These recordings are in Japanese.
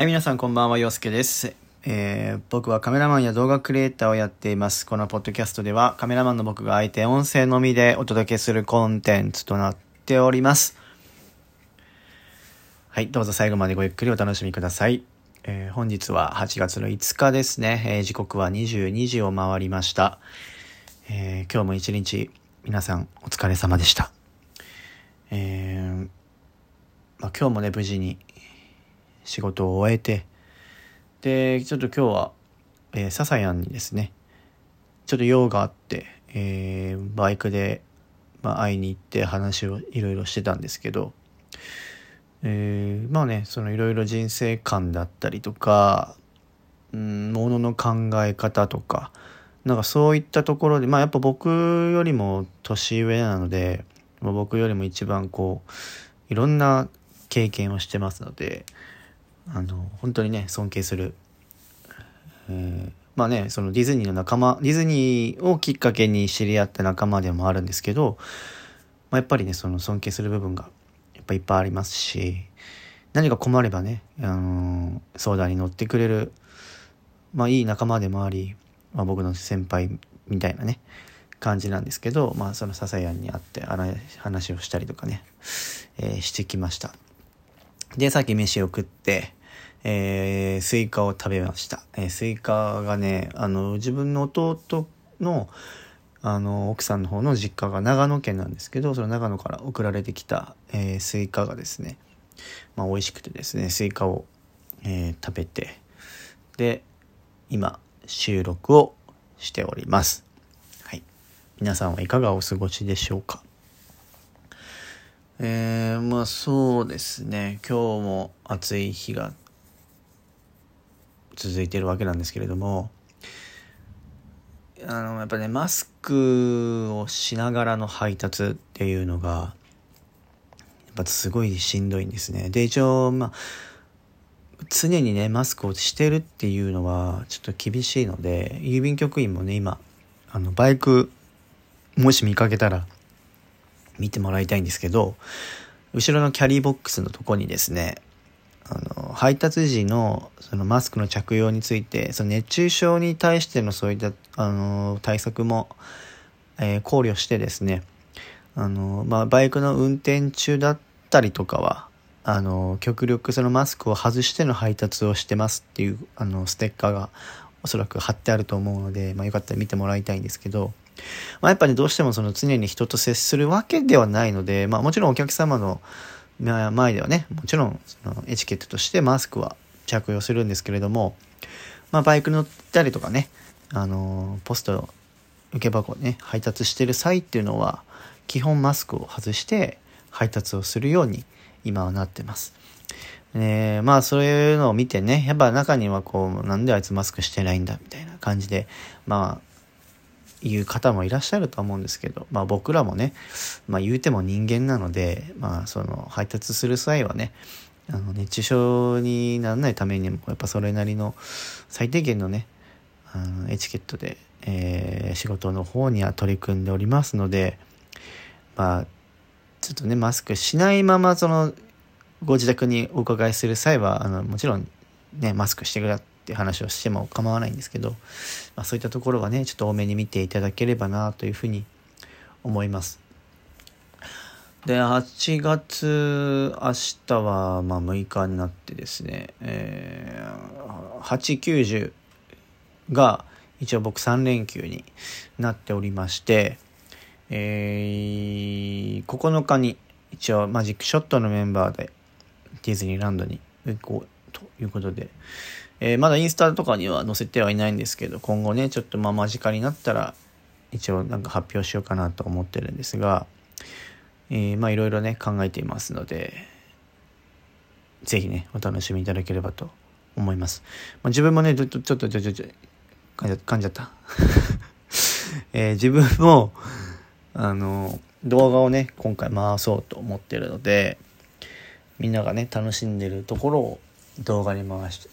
はい、皆さんこんばんは、洋介です。えー僕はカメラマンや動画クリエイターをやっています。このポッドキャストではカメラマンの僕が相手音声のみでお届けするコンテンツとなっております。はい、どうぞ最後までごゆっくりお楽しみください。えー本日は8月の5日ですね。えー時刻は22時を回りました。え今日も一日皆さんお疲れ様でした。えまあ、今日もね、無事に仕事を終えて、で、ちょっと今日は、えー、笹谷にですね、ちょっと用があって、えーバイクで、まあ、会いに行って話をいろいろしてたんですけど、えーまあね、そのいろいろ人生観だったりとか、うん、ものの考え方とか、なんかそういったところで、まあやっぱ僕よりも年上なので、まあ僕よりも一番こう、いろんな経験をしてますので、あの、本当にね、尊敬する、えーまあね、そのディズニーの仲間、ディズニーをきっかけに知り合った仲間でもあるんですけど、まあ、やっぱりね、その尊敬する部分がやっぱいっぱいありますし、何か困ればね、あの相談に乗ってくれる、まあいい仲間でもあり、まあ僕の先輩みたいなね、感じなんですけど、まあその笹谷に会って話をしたりとかね、えーしてきました。で、さっき飯を食って、えースイカを食べました。えースイカがね、あの、自分の弟の、あの、奥さんの方の実家が長野県なんですけど、その長野から送られてきた、えースイカがですね、まあ美味しくてですね、スイカを、え食べて、で、今、収録をしております。はい。皆さんはいかがお過ごしでしょうか？えー、まあそうですね今日も暑い日が続いてるわけなんですけれどもあのやっぱねマスクをしながらの配達っていうのがやっぱすごいしんどいんですね。で一応まあ常にねマスクをしてるっていうのはちょっと厳しいので郵便局員もね今あのバイクもし見かけたら見てもらいたいんですけど後ろのキャリーボックスのとこにですねあの配達時のそのマスクの着用についてその熱中症に対してのそういったあの対策も、えー考慮してですねあの、まあ、バイクの運転中だったりとかはあの極力そのマスクを外しての配達をしてますっていうあのステッカーがおそらく貼ってあると思うので、まあ、よかったら見てもらいたいんですけど、まあ、やっぱりどうしてもその常に人と接するわけではないので、まあ、もちろんお客様の前ではねもちろんそのエチケットとしてマスクは着用するんですけれども、まあ、バイク乗ったりとかねあのポスト受け箱ね配達してる際っていうのは基本マスクを外して配達をするように今はなってます。えーまあそういうのを見てねやっぱ中にはこうなんであいつマスクしてないんだみたいな感じでまあ言う方もいらっしゃると思うんですけど、まあ僕らもね、まあ言うても人間なので、まあその配達する際はね、あの熱中症にならないためにも、やっぱそれなりの最低限のね、あのエチケットで、えー仕事の方には取り組んでおりますので、まあちょっとね、マスクしないままそのご自宅にお伺いする際は、あのもちろんね、マスクしてくれっていう話をしても構わないんですけど、まあ、そういったところはねちょっと多めに見ていただければなというふうに思います。で8月明日はまあ6日になってですね、えー、890が一応僕3連休になっておりまして、えー、9日に一応マジックショットのメンバーでディズニーランドに行こうということで、えーまだインスタとかには載せてはいないんですけど今後ねちょっとまあ間近になったら一応なんか発表しようかなと思ってるんですが、えーまあいろいろね考えていますのでぜひねお楽しみいただければと思います、まあ、自分もねちょっとちょっとちょちょっと噛んじゃった、え自分もあの動画をね今回回そうと思ってるのでみんながね楽しんでるところを動画に回して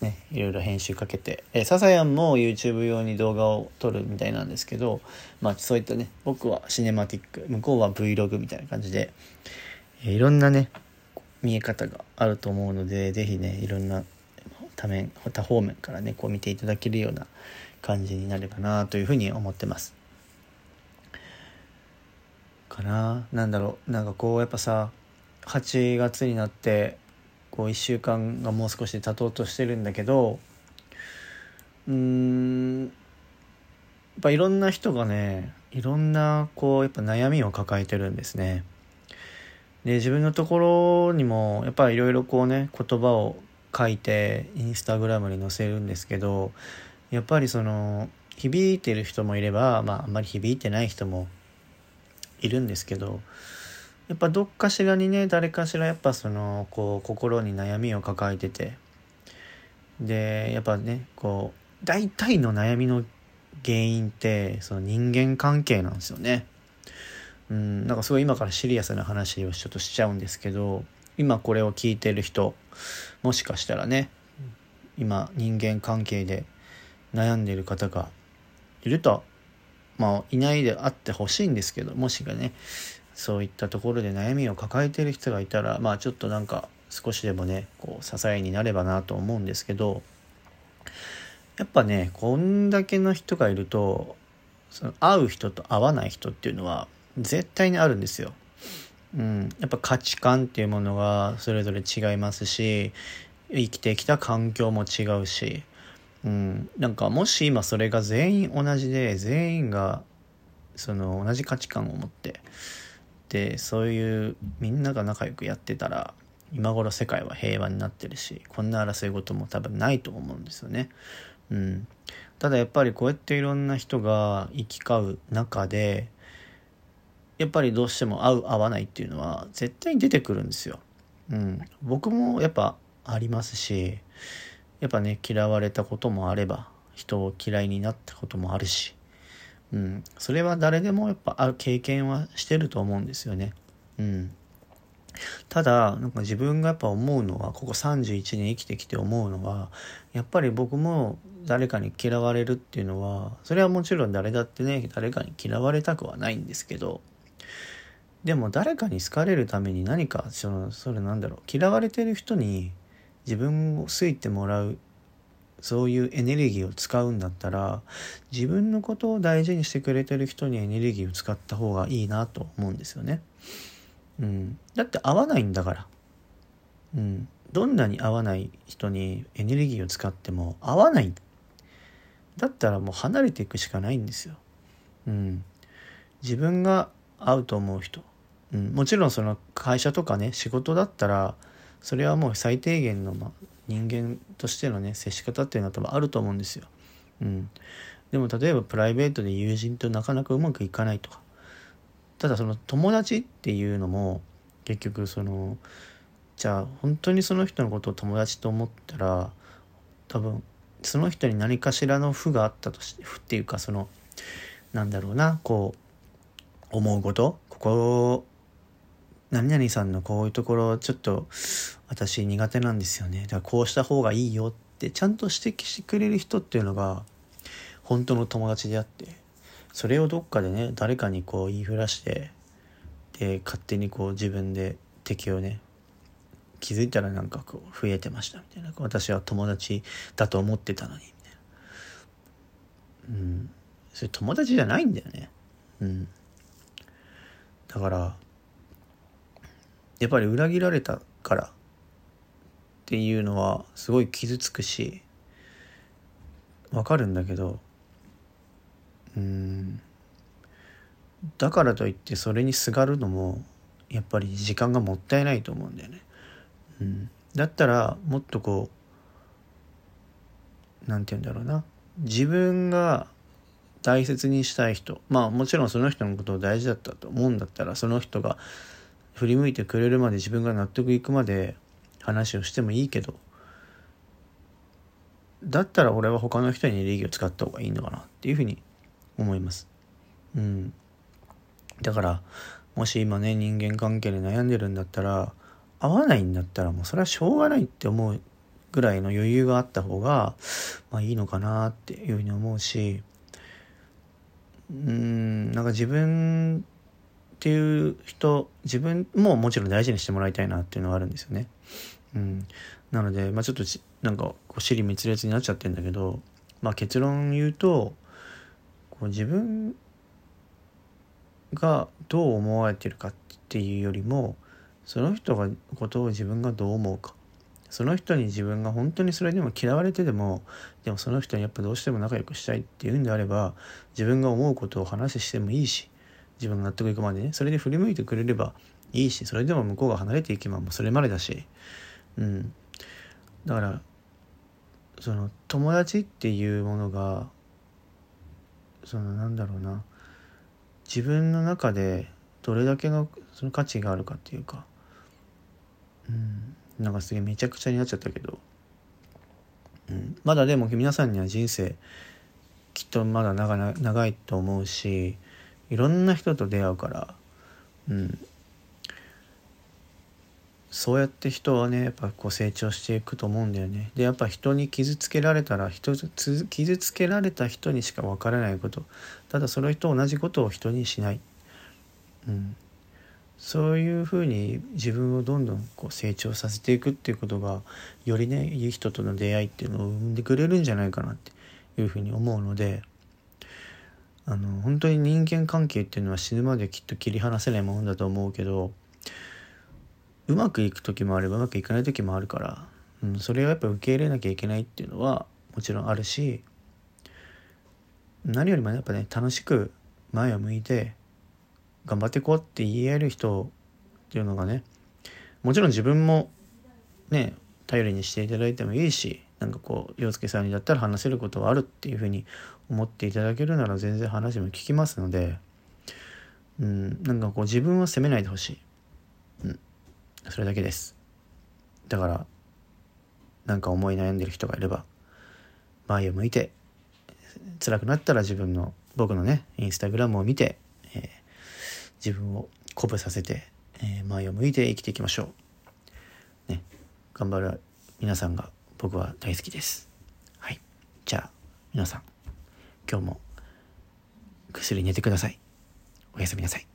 ねいろいろ編集かけてえーササヤンも YouTube 用に動画を撮るみたいなんですけどまあそういったね僕はシネマティック向こうは Vlog みたいな感じで、えーいろんなね見え方があると思うのでぜひねいろんな多面多方面からねこう見ていただけるような感じになればなというふうに思ってます。かななんだろうなんかこうやっぱさ8月になってこう1週間がもう少しで経とうとしてるんだけどうんやっぱいろんな人がねいろんなこうやっぱ悩みを抱えてるんですね。で自分のところにもやっぱりいろいろこうね言葉を書いてインスタグラムに載せるんですけどやっぱりその響いてる人もいればまああんまり響いてない人もいるんですけどやっぱどっかしらにね誰かしらやっぱそのこう心に悩みを抱えててでやっぱねこう大体の悩みの原因ってその人間関係なんですよね。うん、なんかすごい今からシリアスな話をちょっとしちゃうんですけど今これを聞いてる人もしかしたらね今人間関係で悩んでる方がいるとまあいないであってほしいんですけどもしがねそういったところで悩みを抱えてる人がいたらまあちょっとなんか少しでもねこう支えになればなと思うんですけどやっぱねこんだけの人がいるとその会う人と会わない人っていうのは絶対にあるんですよ。うん、やっぱ価値観っていうものがそれぞれ違いますし生きてきた環境も違うし、うん、なんかもし今それが全員同じで全員がその同じ価値観を持ってでそういうみんなが仲良くやってたら今頃世界は平和になってるしこんな争い事も多分ないと思うんですよね。うん、ただやっぱりこうやっていろんな人が行き交う中でやっぱりどうしても合う合わないっていうのは絶対に出てくるんですよ。うん、僕もやっぱありますしやっぱね嫌われたこともあれば人を嫌いになったこともあるし、うん、それは誰でもやっぱある経験はしてると思うんですよね。うん、ただなんか自分がやっぱ思うのはここ31年生きてきて思うのはやっぱり僕も誰かに嫌われるっていうのはそれはもちろん誰だってね誰かに嫌われたくはないんですけどでも誰かに好かれるために何かそのそれなんだろう嫌われてる人に自分を好いてもらうそういうエネルギーを使うんだったら自分のことを大事にしてくれてる人にエネルギーを使った方がいいなと思うんですよね。うん、だって合わないんだから。うん、どんなに合わない人にエネルギーを使っても合わないだったらもう離れていくしかないんですよ。うん、自分が合うと思う人うん、もちろんその会社とかね仕事だったらそれはもう最低限の、まあ、人間としてのね接し方っていうのは多分あると思うんですよ。うん、でも例えばプライベートで友人となかなかうまくいかないとかただその友達っていうのも結局そのじゃあ本当にその人のことを友達と思ったら多分その人に何かしらの負があったとして負っていうかそのなんだろうなこう思うことここ何々さんのこういうところちょっと私苦手なんですよねだからこうした方がいいよってちゃんと指摘してくれる人っていうのが本当の友達であってそれをどっかでね誰かにこう言いふらしてで勝手にこう自分で敵をね気づいたらなんかこう増えてましたみたいな。私は友達だと思ってたのにみたいな。うん。それ友達じゃないんだよね。うん。だからやっぱり裏切られたからっていうのはすごい傷つくしわかるんだけどうんだからといってそれにすがるのもやっぱり時間がもったいないと思うんだよね。うん、だったらもっとこう何て言うんだろうな自分が大切にしたい人まあもちろんその人のことを大事だったと思うんだったらその人が振り向いてくれるまで自分が納得いくまで話をしてもいいけどだったら俺は他の人にエネルギーを使った方がいいのかなっていうふうに思います。うん。だからもし今ね人間関係で悩んでるんだったら合わないんだったらもうそれはしょうがないって思うぐらいの余裕があった方がまあいいのかなっていうふうに思うしうんなんか自分っていう人自分ももちろん大事にしてもらいたいなっていうのはあるんですよね。うん、なので、まあ、ちょっとなんかこう尻滅裂になっちゃってんだけど、まあ、結論言うとこう自分がどう思われてるかっていうよりもその人がことを自分がどう思うかその人に自分が本当にそれでも嫌われてでもでもその人にやっぱどうしても仲良くしたいっていうんであれば自分が思うことを話してもいいし自分が納得いくまでねそれで振り向いてくれればいいしそれでも向こうが離れていけばもうそれまでだし。うん。だからその友達っていうものがそのなんだろうな。自分の中でどれだけのその価値があるかっていうか。うん。なんかすげえめちゃくちゃになっちゃったけど、うん、まだでも皆さんには人生きっとまだ長長いと思うしいろんな人と出会うから、うん、そうやって人はねやっぱこう成長していくと思うんだよね。でやっぱ人に傷つけられたら人傷つけられた人にしか分からないこと。ただその人同じことを人にしない、うん、そういうふうに自分をどんどんこう成長させていくっていうことがよりねいい人との出会いっていうのを生んでくれるんじゃないかなっていうふうに思うのであの本当に人間関係っていうのは死ぬまできっと切り離せないものだと思うけどうまくいく時もあればうまくいかない時もあるから、うん、それをやっぱ受け入れなきゃいけないっていうのはもちろんあるし何よりもやっぱね楽しく前を向いて頑張っていこうって言える人っていうのがねもちろん自分もね頼りにしていただいてもいいしなんかこう洋介さんにだったら話せることはあるっていうふうに思っていただけるなら全然話も聞きますのでうんなんかこう自分を責めないでほしい、うん、それだけです。だからなんか思い悩んでる人がいれば前を向いて辛くなったら自分の僕のねインスタグラムを見て、えー、自分を鼓舞させて、えー、前を向いて生きていきましょう。ね、頑張る皆さんが僕は大好きです。はい。じゃあ、皆さん、今日もぐっすり寝てください。おやすみなさい。